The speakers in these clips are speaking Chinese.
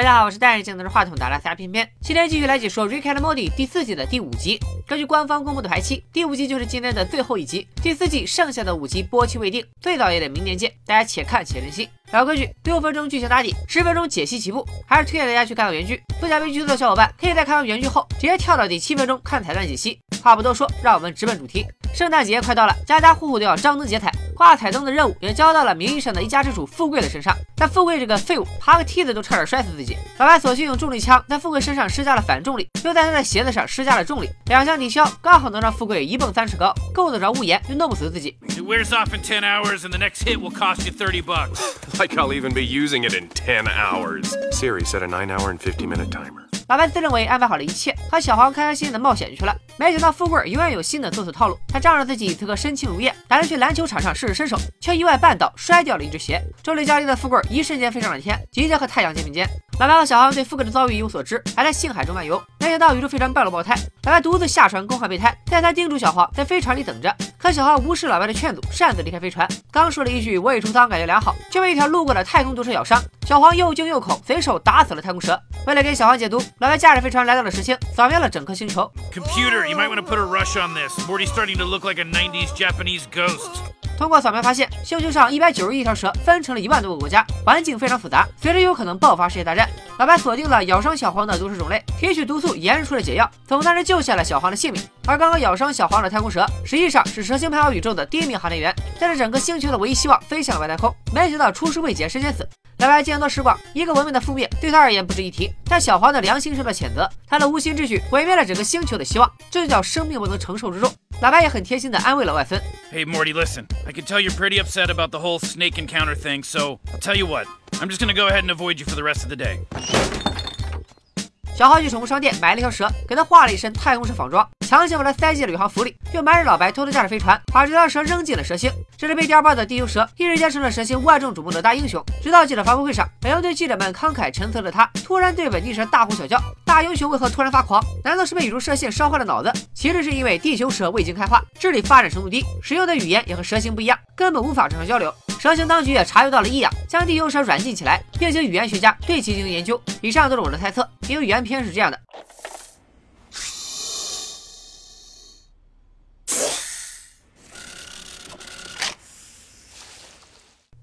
大家好，我是戴眼镜拿着话筒的拉斯加偏偏，今天继续来解说《Rick and Morty》第四季的第五集。根据官方公布的排期，第五集就是今天的最后一集，第四季剩下的五集播期未定，最早也得明年见，大家且看且珍惜。老规矩，六分钟剧情打底，十分钟解析起步，还是推荐大家去看看原剧。不想被剧透的小伙伴，可以在看完原剧后，直接跳到第七分钟看彩蛋解析。话不多说，让我们直奔主题。圣诞节快到了，家家户户都要张灯结彩。挂彩灯的任务也交到了名义上的一家之主富贵的身上，但富贵这个废物爬个梯子都差点摔死自己。老白索性用重力枪在富贵身上施加了反重力，又在他的鞋子上施加了重力，两相抵消，刚好能让富贵一蹦三尺高，够得着屋檐，又弄不死自己。It wears off in ten hours, and the next hit will cost you thirty bucks. Like I'll even be using it in ten hours. Siri set a nine-hour and fifty-minute timer. 老白自认为安排好了一切，和小黄开开心心的冒险去了。没想到富贵永远有新的作死套路。他仗着自己此刻身轻如燕，打算去篮球场上试试身手，却意外绊倒，摔掉了一只鞋。重力降临的富贵一瞬间飞上了天，即将和太阳肩并肩。老白和小黄对富贵的遭遇一无所知，还在星海中漫游。没想到宇宙飞船半路爆胎，老白独自下船更换备胎，再三叮嘱小黄在飞船里等着。可小黄无视老白的劝阻，擅自离开飞船。刚说了一句“我已出舱，感觉良好”，就被一条路过的太空毒蛇咬伤。小黄又惊又恐，随手打死了太空蛇。为了给小黄解毒，老白驾驶飞船来到了石星，扫描了整颗星球。Computer, you might want to put a rush on this. Morty's starting to look like a 90s Japanese ghost. 通过扫描发现，星球上一百九十亿条蛇分成了一万多个国家，环境非常复杂，随时有可能爆发世界大战。老白锁定了咬伤小黄的毒蛇种类，提取毒素研制出了解药，总算是救下了小黄的性命。而刚刚咬伤小黄的太空蛇，实际上是蛇星排行宇宙的第一名航天员，带着整个星球的唯一希望飞向了外太空。没想到出师未捷身先死。老白见多识广，一个文明的覆灭对他而言不值一提，但小黄的良心受到谴责，他的无心之举毁灭了整个星球的希望，这就叫生命不能承受之重。老白也很贴心的安慰了外孙。Hey Morty, listen. I can tell you're pretty upset about the whole snake encounter thing, so I'll tell you what. I'm just gonna go ahead and avoid you for the rest of the day. 小黄去宠物商店买了一条蛇，给他画了一身太空蛇仿妆，强行把它塞进了宇航服里，又瞒着老白偷偷驾驶飞船，把这条蛇扔进了蛇星。这只被调包的地球蛇一时间成了蛇星万众瞩目的大英雄。直到记者发布会上，本应对记者们慷慨陈词的他，突然对本地蛇大呼小叫：“大英雄为何突然发狂？难道是被宇宙射线烧坏了脑子？”其实是因为地球蛇未经开化，智力发展程度低，使用的语言也和蛇形不一样，根本无法正常交流。蛇形当局也察觉到了异样，将地球蛇软禁起来，并请语言学家对其进行研究。以上都是我的猜测，因为原片是这样的。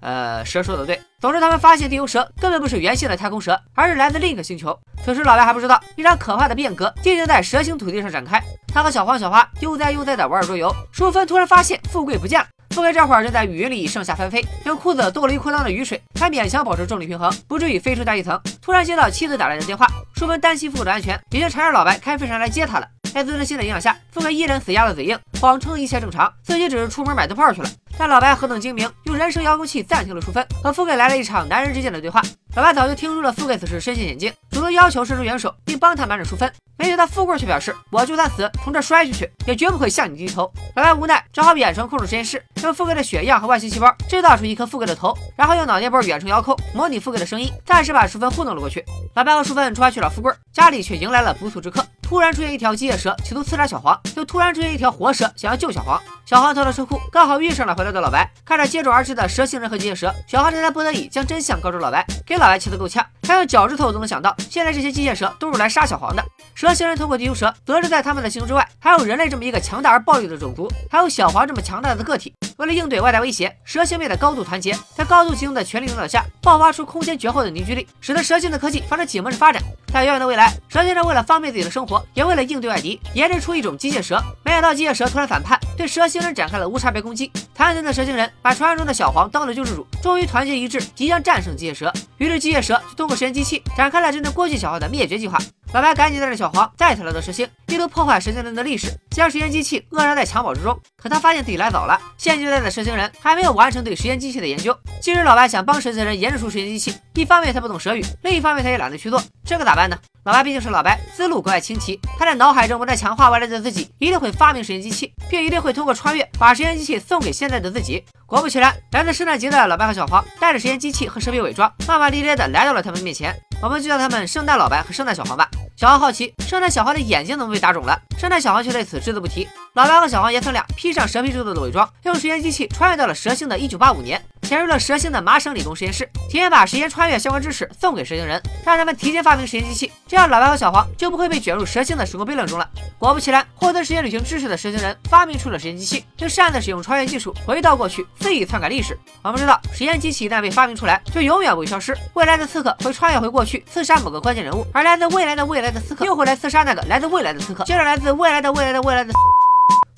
呃，蛇说的对。总之，他们发现地球蛇根本不是原先的太空蛇，而是来自另一个星球。此时，老白还不知道一场可怕的变革即将在蛇形土地上展开。他和小黄、小花悠哉悠哉的玩着桌游，淑芬突然发现富贵不见了。富贵这会儿正在雨里上下翻飞，用裤子兜了一裤裆的雨水，还勉强保持重力平衡，不至于飞出大气层。突然接到妻子打来的电话，淑芬担心父母的安全，已经缠着老白开飞船来接他了。在自尊心的影响下，富贵依然死鸭子嘴硬，谎称一切正常，自己只是出门买灯泡去了。但老白何等精明，用人声遥控器暂停了淑芬，和富贵来了一场男人之间的对话。老白早就听出了富贵此时身陷险境，主动要求伸出援手，并帮他瞒着淑芬。没想到富贵却表示：“我就算死，从这摔下去，也绝不会向你低头。”老白无奈，只好远程控制实验室，用富贵的血样和外星细胞制造出一颗富贵的头，然后用脑电波远程遥控模拟富贵的声音，暂时把淑芬糊弄了过去。老白和淑芬出发去找富贵，家里却迎来了不速之客。突然出现一条机械蛇，企图刺杀小黄；又突然出现一条活蛇，想要救小黄。小黄逃到车库，刚好遇上了回来的老白。看着接踵而至的蛇星人和机械蛇，小黄这才不得已将真相告诉老白，给老白气得够呛。他用脚趾头都能想到，现在这些机械蛇都是来杀小黄的。蛇星人通过地球蛇，得知在他们的星球之外，还有人类这么一个强大而暴力的种族，还有小黄这么强大的个体。为了应对外在威胁，蛇星变得高度团结，在高度集中的权力领导下，爆发出空前绝后的凝聚力，使得蛇星的科技发生紧绷式发展。在遥远的未来，蛇星人为了方便自己的生活，也为了应对外敌，研制出一种机械蛇。没想到机械蛇突然反叛，对蛇星人展开了无差别攻击。贪婪的蛇星人把传说中的小黄当了救世主，终于团结一致，即将战胜机械蛇。于是机械蛇就通过实验机器展开了针对过去小黄的灭绝计划。老白赶紧带着小黄再次来到蛇星，意图破坏蛇星人的历史，将实验机器扼杀在襁褓之中。可他发现自己来早了，现阶段的蛇星人还没有完成对实验机器的研究。其实老白想帮蛇星人研制出实验机器，一方面他不懂蛇语，另一方面他也懒得去做，这可咋办呢？老白毕竟是老白，思路格外清奇。他在脑海中不断强化未来的自己一定会发明时间机器，并一定会通过穿越把时间机器送给现在的自己。果不其然，来自圣诞节的老白和小黄带着时间机器和蛇皮伪装，骂骂咧咧的来到了他们面前。我们就叫他们圣诞老白和圣诞小黄吧。小黄好奇，圣诞小黄的眼睛怎么被打肿了？圣诞小黄却对此只字不提。老白和小黄爷孙俩披上蛇皮制作的伪装，用时间机器穿越到了蛇星的1985年，潜入了蛇星的麻省理工实验室，提前把时间穿越相关知识送给蛇星人，让他们提前发明时间机器，这样老白和小黄就不会被卷入蛇星的时空悖论中了。果不其然，获得时间旅行知识的蛇星人发明出了时间机器，并擅自使用穿越技术回到过去，肆意篡改历史。我们知道，时间机器一旦被发明出来，就永远不会消失。未来的刺客会穿越回过去刺杀某个关键人物，而来自未来的未来的刺客又会来刺杀那个来自未来的刺客，接着来自未来的未来的未来的。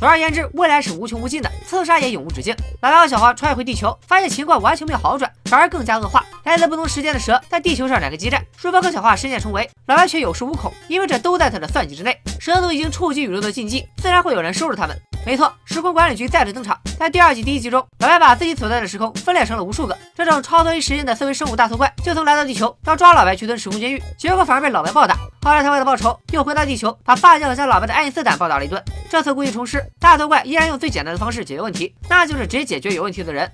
总而言之，未来是无穷无尽的，刺杀也永无止境。老白和小花穿越回地球，发现情况完全没有好转，反而更加恶化。来自不同时间的蛇在地球上展开激战，书包和小花身陷重围，老白却有恃无恐，因为这都在他的算计之内。蛇族已经触及宇宙的禁忌，自然会有人收拾他们。没错，时空管理局再次登场。在第二季第一集中，老白把自己所在的时空分裂成了无数个，这种超脱于时间的思维生物大头怪，就曾来到地球要抓老白去蹲时空监狱，结果反而被老白暴打。后来他为了报仇，又回到地球，把发酵和老白的爱因斯坦暴打了一顿。这次故意重施，大头怪依然用最简单的方式解决问题，那就是直接解决有问题的人。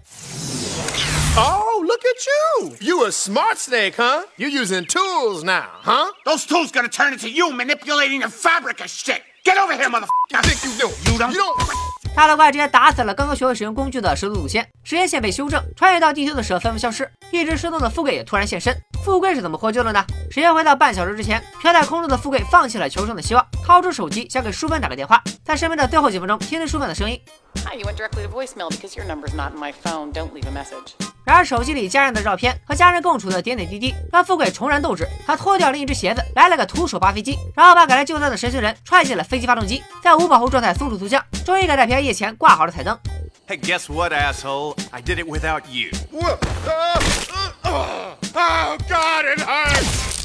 Oh, look at you. You a smart snake, huh? You're using tools now, huh? Those tools gonna turn into you manipulating the fabric of shit. Get over here, motherfucker. think you do? You don't- You don't. 大头怪直接打死了刚刚学会使用工具的蛇族祖先，时间线被修正，穿越到地球的蛇纷纷消失，一直失踪的富贵也突然现身。富贵是怎么获救的呢？时间回到半小时之前，飘在空中的富贵放弃了求生的希望，掏出手机想给淑芬打个电话，在身边的最后几分钟听听淑芬的声音。Hi, you went directly to voicemail because your number's not in my phone. Don't leave a message. 然而手机里家人的照片和家人共处的点点滴滴，让富贵重燃斗志。他脱掉另一只鞋子，来了个徒手扒飞机，然后把赶来救他的神星人踹进了飞机发动机，在无保护状态松鼠图像，终于赶在平安夜前挂好了彩灯。Hey, guess what, asshole? I did it without you. Uh, uh, uh. Oh, God, it hurts.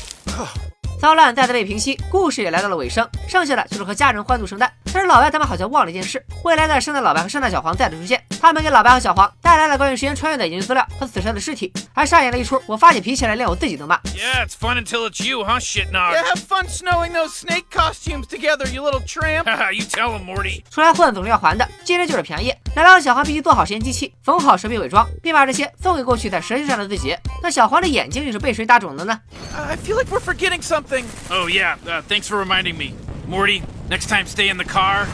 骚乱再次被平息，故事也来到了尾声，剩下的就是和家人欢度圣诞。但是老白他们好像忘了一件事：未来的圣诞老白和圣诞小黄再度出现，他们给老白和小黄带来了关于时间穿越的研究资料和死神的尸体，还上演了一出我发起脾气来连我自己都骂。Yeah, it's fun until it's you, huh, shitnog? Yeah, have fun snowing those snake costumes together, you little tramp. Haha, you tell him, Morty. 出来混总是要还的，今天就是平安夜，老白和小黄必须做好实验机器，缝好蛇皮伪装，并把这些送给过去在蛇星上的自己。那小黄的眼睛又是被谁打肿的呢？I feel like we're forgetting something. Oh, yeah, uh, thanks for reminding me. Morty, next time stay in the car.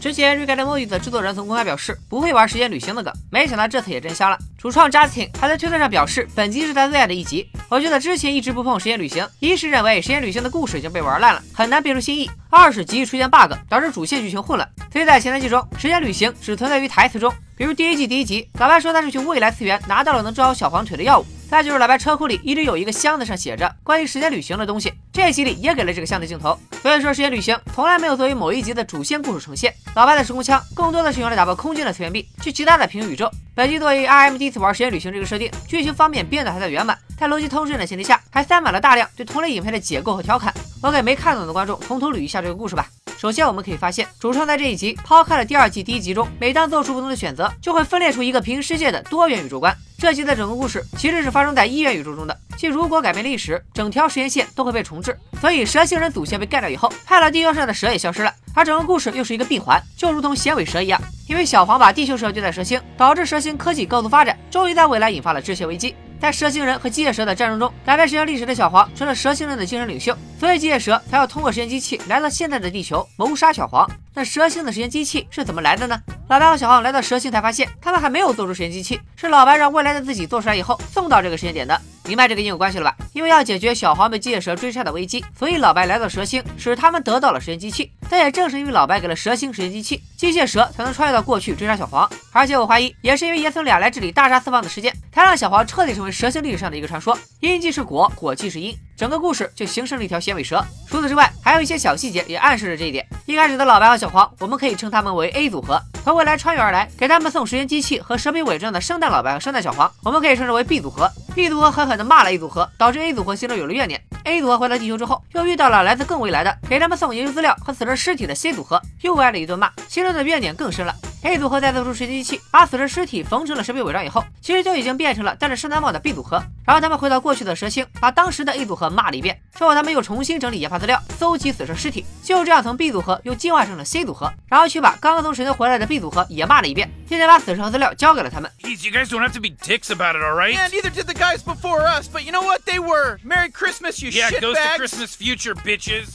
之前《瑞克的莫蒂》的制作人曾公开表示不会玩时间旅行的梗，没想到这次也真香了。主创 Justin 还在推特上表示，本集是他最爱的一集。我觉得之前一直不碰时间旅行，一是认为时间旅行的故事已经被玩烂了，很难变出新意；二是极易出现 bug，导致主线剧情混乱。所以在前三季中，时间旅行只存在于台词中，比如第一季第一集，老白说他是去未来次元拿到了能治好小黄腿的药物。再就是老白车库里一直有一个箱子上写着关于时间旅行的东西，这集里也给了这个箱子镜头。所以说，时间旅行从来没有作为某一集的主线故事呈现。老白的时空枪更多的是用来打破空间的次元壁，去其他的平行宇宙。本集作为 RM 第一次玩时间旅行这个设定，剧情方面编得还算圆满，在逻辑通顺的前提下，还塞满了大量对同类影片的解构和调侃。我给没看懂的观众从头捋一下这个故事吧。首先，我们可以发现，主创在这一集抛开了第二季第一集中，每当做出不同的选择，就会分裂出一个平行世界的多元宇宙观。这集的整个故事其实是发生在一元宇宙中的，即如果改变历史，整条时间线都会被重置。所以蛇星人祖先被干掉以后，派到地球上的蛇也消失了，而整个故事又是一个闭环，就如同衔尾蛇一样。因为小黄把地球蛇丢在蛇星，导致蛇星科技高速发展，终于在未来引发了致谢危机。在蛇星人和机械蛇的战争中，改变时间历史的小黄成了蛇星人的精神领袖，所以机械蛇才要通过时间机器来到现在的地球谋杀小黄。那蛇星的时间机器是怎么来的呢？老白和小黄来到蛇星才发现，他们还没有做出时间机器，是老白让未来的自己做出来以后送到这个时间点的。明白这个因果关系了吧？因为要解决小黄被机械蛇追杀的危机，所以老白来到蛇星，使他们得到了时间机器。但也正是因为老白给了蛇星时间机器，机械蛇才能穿越到过去追杀小黄。而且我怀疑，也是因为爷孙俩来这里大杀四方的事件，才让小黄彻底成为蛇星历史上的一个传说。因即是果，果即是因，整个故事就形成了一条衔尾蛇。除此之外，还有一些小细节也暗示着这一点。一开始的老白和小黄，我们可以称他们为 A 组合，从未来穿越而来，给他们送时间机器和蛇皮伪装的圣诞老白和圣诞小黄，我们可以称之为 B 组合。B 组合狠狠地骂了 A 组合，导致 A 组合心中有了怨念。A 组合回到地球之后，又遇到了来自更未来的给他们送研究资料和死者尸体的新组合，又挨了一顿骂，心中的怨念更深了。A 组合在做出时间机器，把死者尸体缝成了蛇皮伪装以后，其实就已经变成了戴着圣诞帽的 B 组合。然后他们回到过去的蛇星，把当时的 A 组合骂了一遍，之后他们又重新整理研发资料，搜集死者尸体，就这样从 B 组合又进化成了 C 组合，然后去把刚刚从神仙回来的 B 组合也骂了一遍，并且把死者和资料交给了他们。Jeez, you guys don't have to be dicks about it, all right? Yeah, neither did the guys before us, but you know what? They were. Merry Christmas, you Yeah, Ghost of shitbags. Christmas Future, bitches.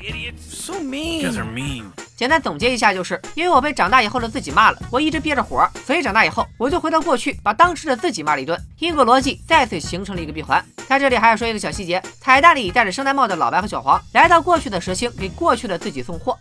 Idiots. So mean. guys are mean. 简单总结一下，就是因为我被长大以后的自己骂了，我一直憋着火，所以长大以后我就回到过去，把当时的自己骂了一顿。因果逻辑再次形成了一个闭环。在这里还要说一个小细节：彩蛋里戴着圣诞帽的老白和小黄来到过去的蛇星，给过去的自己送货。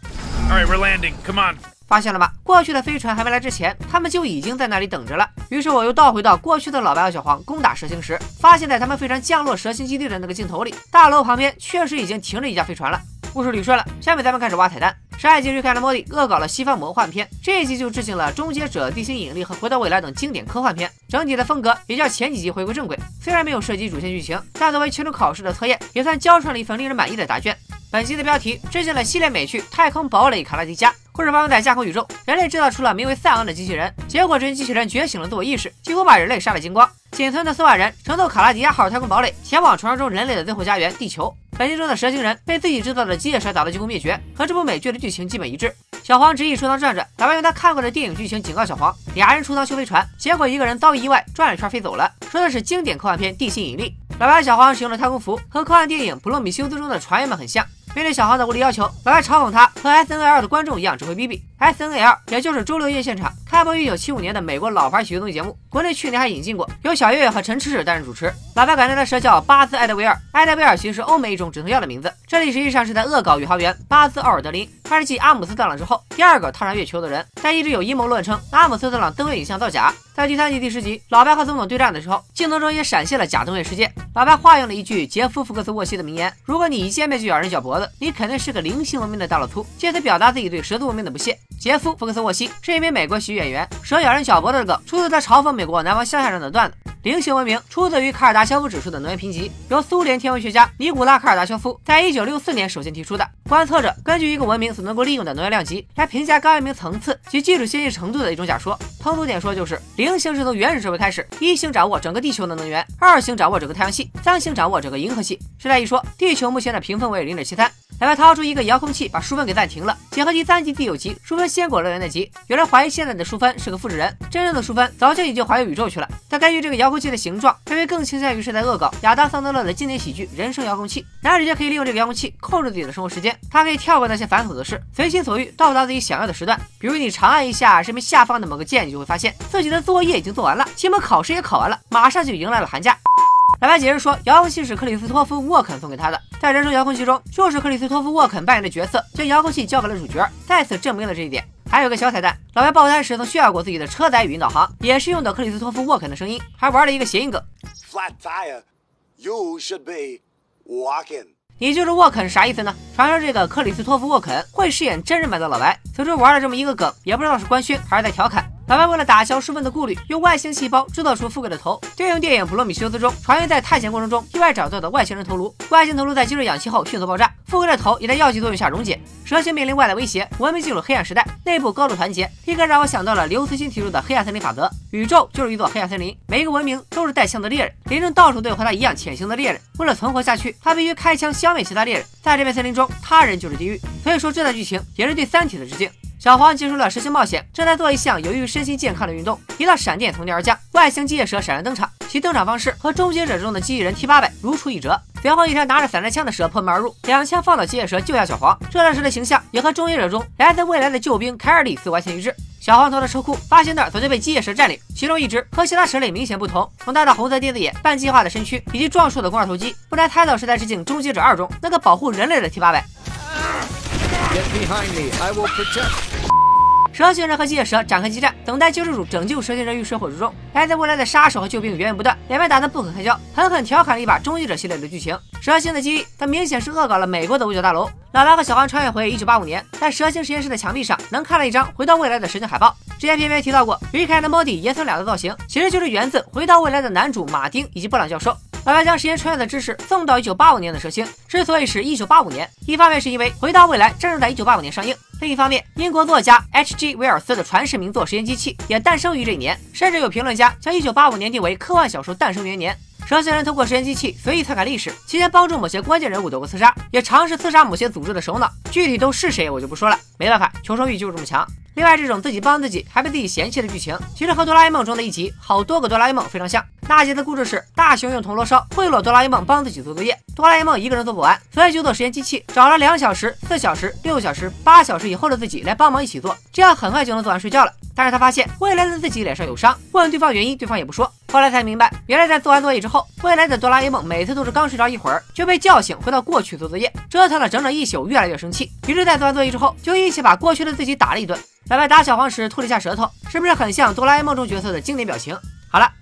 All right, we're landing. Come on. 发现了吗？过去的飞船还没来之前，他们就已经在那里等着了。于是我又倒回到过去的老白和小黄攻打蛇星时，发现在他们飞船降落蛇星基地的那个镜头里，大楼旁边确实已经停着一架飞船了。故事捋顺了，下面咱们开始挖彩蛋。上一集瑞克和莫蒂恶搞了西方魔幻片，这一集就致敬了《终结者》《地心引力》和《回到未来》等经典科幻片，整体的风格也较前几集回归正轨。虽然没有涉及主线剧情，但作为期中考试的测验，也算交出了一份令人满意的答卷。本集的标题致敬了系列美剧《太空堡垒卡拉迪加》。故事发生在架空宇宙，人类制造出了名为赛昂的机器人，结果这群机器人觉醒了自我意识，几乎把人类杀了精光。仅存的四万人乘坐卡拉迪亚号太空堡垒，前往传说中人类的最后家园地球。本集中的蛇形人被自己制造的机械蛇打得几乎灭绝，和这部美剧的剧情基本一致。小黄执意出舱转转，老白用他看过的电影剧情警告小黄，俩人出舱修飞船，结果一个人遭遇意外，转了一圈飞走了。说的是经典科幻片《地心引力》。老白和小黄使用的太空服和科幻电影《普罗米修斯》中的船员们很像。面对小黄的无理要求，老白嘲讽他和 S N L 的观众一样只会逼逼。S N L 也就是周六夜现场，开播于一九七五年的美国老牌喜剧综艺节目，国内去年还引进过，由小岳岳和陈池池担任主持。老白管他的蛇叫巴兹·艾德维尔，艾德维尔其实是欧美一种止痛药的名字，这里实际上是在恶搞宇航员巴兹·奥尔德林。他是继阿姆斯特朗之后第二个踏上月球的人，但一直有阴谋论称阿姆斯特朗登月影像造假。在第三季第十集，老白和总统对战的时候，镜头中也闪现了假登月事件。老白化用了一句杰夫·福克斯·沃西的名言：“如果你一见面就咬人脚脖子，你肯定是个灵性文明的大老粗。”借此表达自己对蛇族文明的不屑。杰夫·福克斯·沃西是一名美国喜剧演员，蛇咬人脚脖子的梗出自他嘲讽美国南方乡下人的段子。菱形文明出自于卡尔达肖夫指数的能源评级，由苏联天文学家尼古拉·卡尔达肖夫在一九六四年首先提出的。观测者根据一个文明所能够利用的能源量级来评价该文明层次及技术先进程度的一种假说。通俗点说就是，零星是从原始社会开始，一星掌握整个地球的能源，二星掌握整个太阳系，三星掌握整个银河系。时代一说，地球目前的评分为零点七三。老白掏出一个遥控器，把书分给暂停了。结合第三集第九集《书分鲜果乐园》那集，有人怀疑现在的淑芬是个复制人，真正的淑芬早就已经环游宇宙去了。但根据这个遥控器的形状，菲菲更倾向于是在恶搞亚当·桑德勒的经典喜剧《人生遥控器》。男主角可以利用这个遥控器控制自己的生活时间，他可以跳过那些繁琐的事，随心所欲到达自己想要的时段。比如你长按一下视频下方的某个键，你就会发现自己的作业已经做完了，期末考试也考完了，马上就迎来了寒假。老白解释说，遥控器是克里斯托夫·沃肯送给他的，在人生遥控器中，就是克里斯托夫·沃肯扮演的角色将遥控器交给了主角，再次证明了这一点。还有个小彩蛋，老白爆胎时曾炫耀过自己的车载语音导航，也是用的克里斯托夫·沃肯的声音，还玩了一个谐音梗。Flat tire. You should be walking. 你就是沃肯啥意思呢？传说这个克里斯托夫·沃肯会饰演真人版的老白，此处玩了这么一个梗，也不知道是官宣还是在调侃。老白为了打消书分的顾虑，用外星细胞制造出富贵的头，对应电影《普罗米修斯》中船员在探险过程中意外找到的外星人头颅。外星头颅在吸入氧气后迅速爆炸，富贵的头也在药剂作用下溶解。蛇形面临外来威胁，文明进入黑暗时代，内部高度团结，立刻让我想到了刘慈欣提出的黑暗森林法则：宇宙就是一座黑暗森林，每一个文明都是带枪的猎人，林中到处都有和他一样潜行的猎人。为了存活下去，他必须开枪消灭其他猎人。在这片森林中，他人就是地狱。所以说，这段剧情也是对《三体》的致敬。小黄结束了实习冒险，正在做一项有益于身心健康的运动。一道闪电从天而降，外星机械蛇闪亮登场，其登场方式和终结者中的机器人 T 八百如出一辙。随后，一条拿着散弹枪的蛇破门而入，两枪放倒机械蛇，救下小黄。这段时的形象也和终结者中来自未来的救兵凯尔里斯完全一致。小黄逃到车库，发现那儿早就被机械蛇占领，其中一只和其他蛇类明显不同，从它的红色电子眼、半计划的身躯以及壮硕的肱二头肌，不难猜到是在致敬《终结者二》中那个保护人类的 T 八百。Get behind me. I will protect. 蛇形人和机械蛇展开激战，等待救世主拯救蛇形人于水火之中。来自未来的杀手和救兵源源不断，两边打得不可开交，狠狠调侃了一把终结者系列的剧情。蛇形的记忆，它明显是恶搞了美国的五角大楼。老白和小黄穿越回1985年，在蛇形实验室的墙壁上能看到一张回到未来的蛇形海报。之前片片提到过，瑞凯和莫蒂爷孙俩的造型，其实就是源自回到未来的男主马丁以及布朗教授。老白将时间穿越的知识送到1985年的蛇星，之所以是一九八五年，一方面是因为回到未来正在1985年上映。另一方面，英国作家 H.G. 威尔斯的传世名作《实验机器》也诞生于这一年，甚至有评论家将1985年定为科幻小说诞生元年。蛇星人通过时间机器随意篡改历史，期间帮助某些关键人物躲过刺杀，也尝试刺杀某些组织的首脑。具体都是谁，我就不说了。没办法，求生欲就是这么强。另外，这种自己帮自己还被自己嫌弃的剧情，其实和哆啦 A 梦中的一集《好多个哆啦 A 梦》非常像。那集的故事是大雄用铜锣烧贿赂哆啦 A 梦帮自己做作业，哆啦 A 梦一个人做不完，所以就做实验机器，找了两小时、四小时、六小时、八小时以后的自己来帮忙一起做，这样很快就能做完睡觉了。但是他发现未来的自己脸上有伤，问对方原因，对方也不说。后来才明白，原来在做完作业之后，未来的哆啦 A 梦每次都是刚睡着一会儿就被叫醒，回到过去做作业，折腾了整整一宿，越来越生气。于是，在做完作业之后，就一起把过去的自己打了一顿。白白打小黄时吐了一下舌头，是不是很像哆啦 A 梦中角色的经典表情？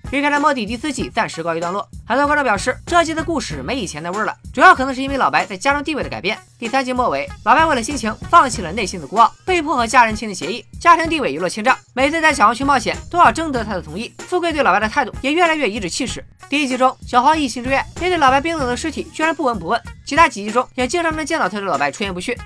好了，离开了莫蒂第四季暂时告一段落。很多观众表示，这季的故事没以前那味儿了，主要可能是因为老白在家中地位的改变。第三季末尾，老白为了心情，放弃了内心的孤傲，被迫和家人签订协议，家庭地位一落千丈。每次带小黄去冒险，都要征得他的同意。富贵对老白的态度也越来越颐指气使。第一集中，小黄一心之愿，面对老白冰冷的尸体，居然不闻不问。其他几集中，也经常能见到他对老白出言不逊。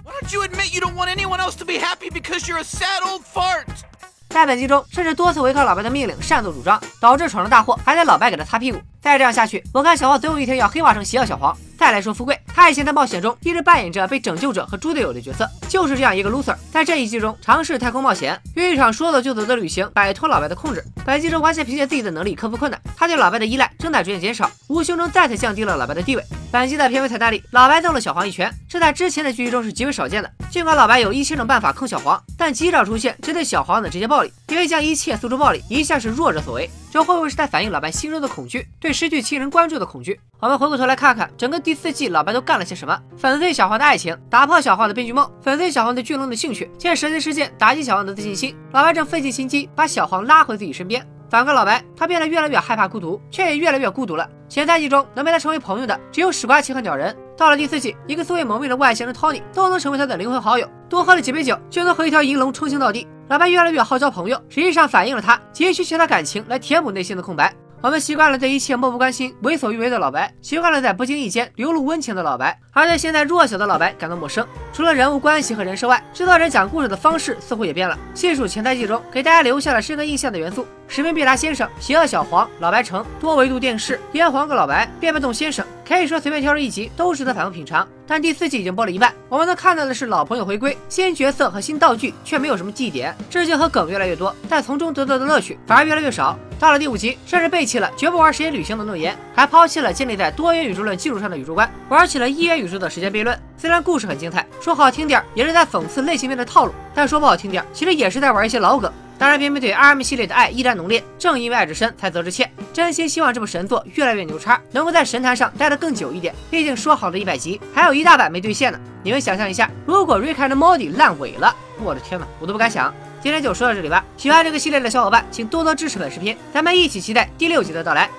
在本集中，甚至多次违抗老白的命令，擅作主张，导致闯了大祸，还得老白给他擦屁股。再这样下去，我看小黄总有一天要黑化成邪恶小黄。再来说富贵，他以前在冒险中一直扮演着被拯救者和猪队友的角色，就是这样一个 loser。在这一季中尝试太空冒险，用一场说走就走的旅行摆脱老白的控制。本季中完全凭借自己的能力克服困难，他对老白的依赖正在逐渐减少，无形中再次降低了老白的地位。本季的片尾彩蛋里，老白揍了小黄一拳，这在之前的剧集中是极为少见的。尽管老白有一千种办法坑小黄，但极少出现针对小黄的直接暴力，因为将一切诉诸暴力一向是弱者所为。这会不会是在反映老白心中的恐惧，对失去亲人关注的恐惧？我们回过头来看看整个第四季，老白都干了些什么？粉碎小黄的爱情，打破小黄的编剧梦，粉碎小黄对巨龙的兴趣，借神奇事件打击小黄的自信心。老白正费尽心机把小黄拉回自己身边。反观老白，他变得越来越害怕孤独，却也越来越孤独了。前三季中能陪他成为朋友的，只有史瓜奇和鸟人。到了第四季，一个素未谋面的外星人 Tony 都能成为他的灵魂好友，多喝了几杯酒就能和一条银龙称兄道弟。老白越来越好交朋友，实际上反映了他急需其他感情来填补内心的空白。我们习惯了对一切漠不关心、为所欲为的老白，习惯了在不经意间流露温情的老白，而对现在弱小的老白感到陌生。除了人物关系和人设外，制作人讲故事的方式似乎也变了。细数前三季中给大家留下了深刻印象的元素：史密必达先生、邪恶小黄、老白城、多维度电视、连环个老白、变不动先生。可以说随便挑出一集都值得反复品尝。但第四季已经播了一半，我们能看到的是老朋友回归，新角色和新道具却没有什么记忆点，致敬和梗越来越多，但从中得到的乐趣反而越来越少。到了第五集，甚至背弃了绝不玩时间旅行的诺言，还抛弃了建立在多元宇宙论基础上的宇宙观，玩起了一元宇宙的时间悖论。虽然故事很精彩，说好听点也是在讽刺类型片的套路，但说不好听点，其实也是在玩一些老梗。当然，偏偏对 RM 系列的爱依然浓烈，正因为爱之深，才责之切。真心希望这部神作越来越牛叉，能够在神坛上待得更久一点。毕竟说好的一百集，还有一大半没兑现呢。你们想象一下，如果 Rick and Morty 烂尾了，我的天哪，我都不敢想。今天就说到这里吧。喜欢这个系列的小伙伴，请多多支持本视频，咱们一起期待第六集的到来。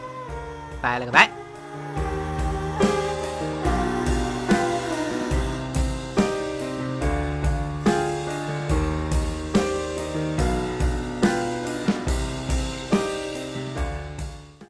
拜了个拜。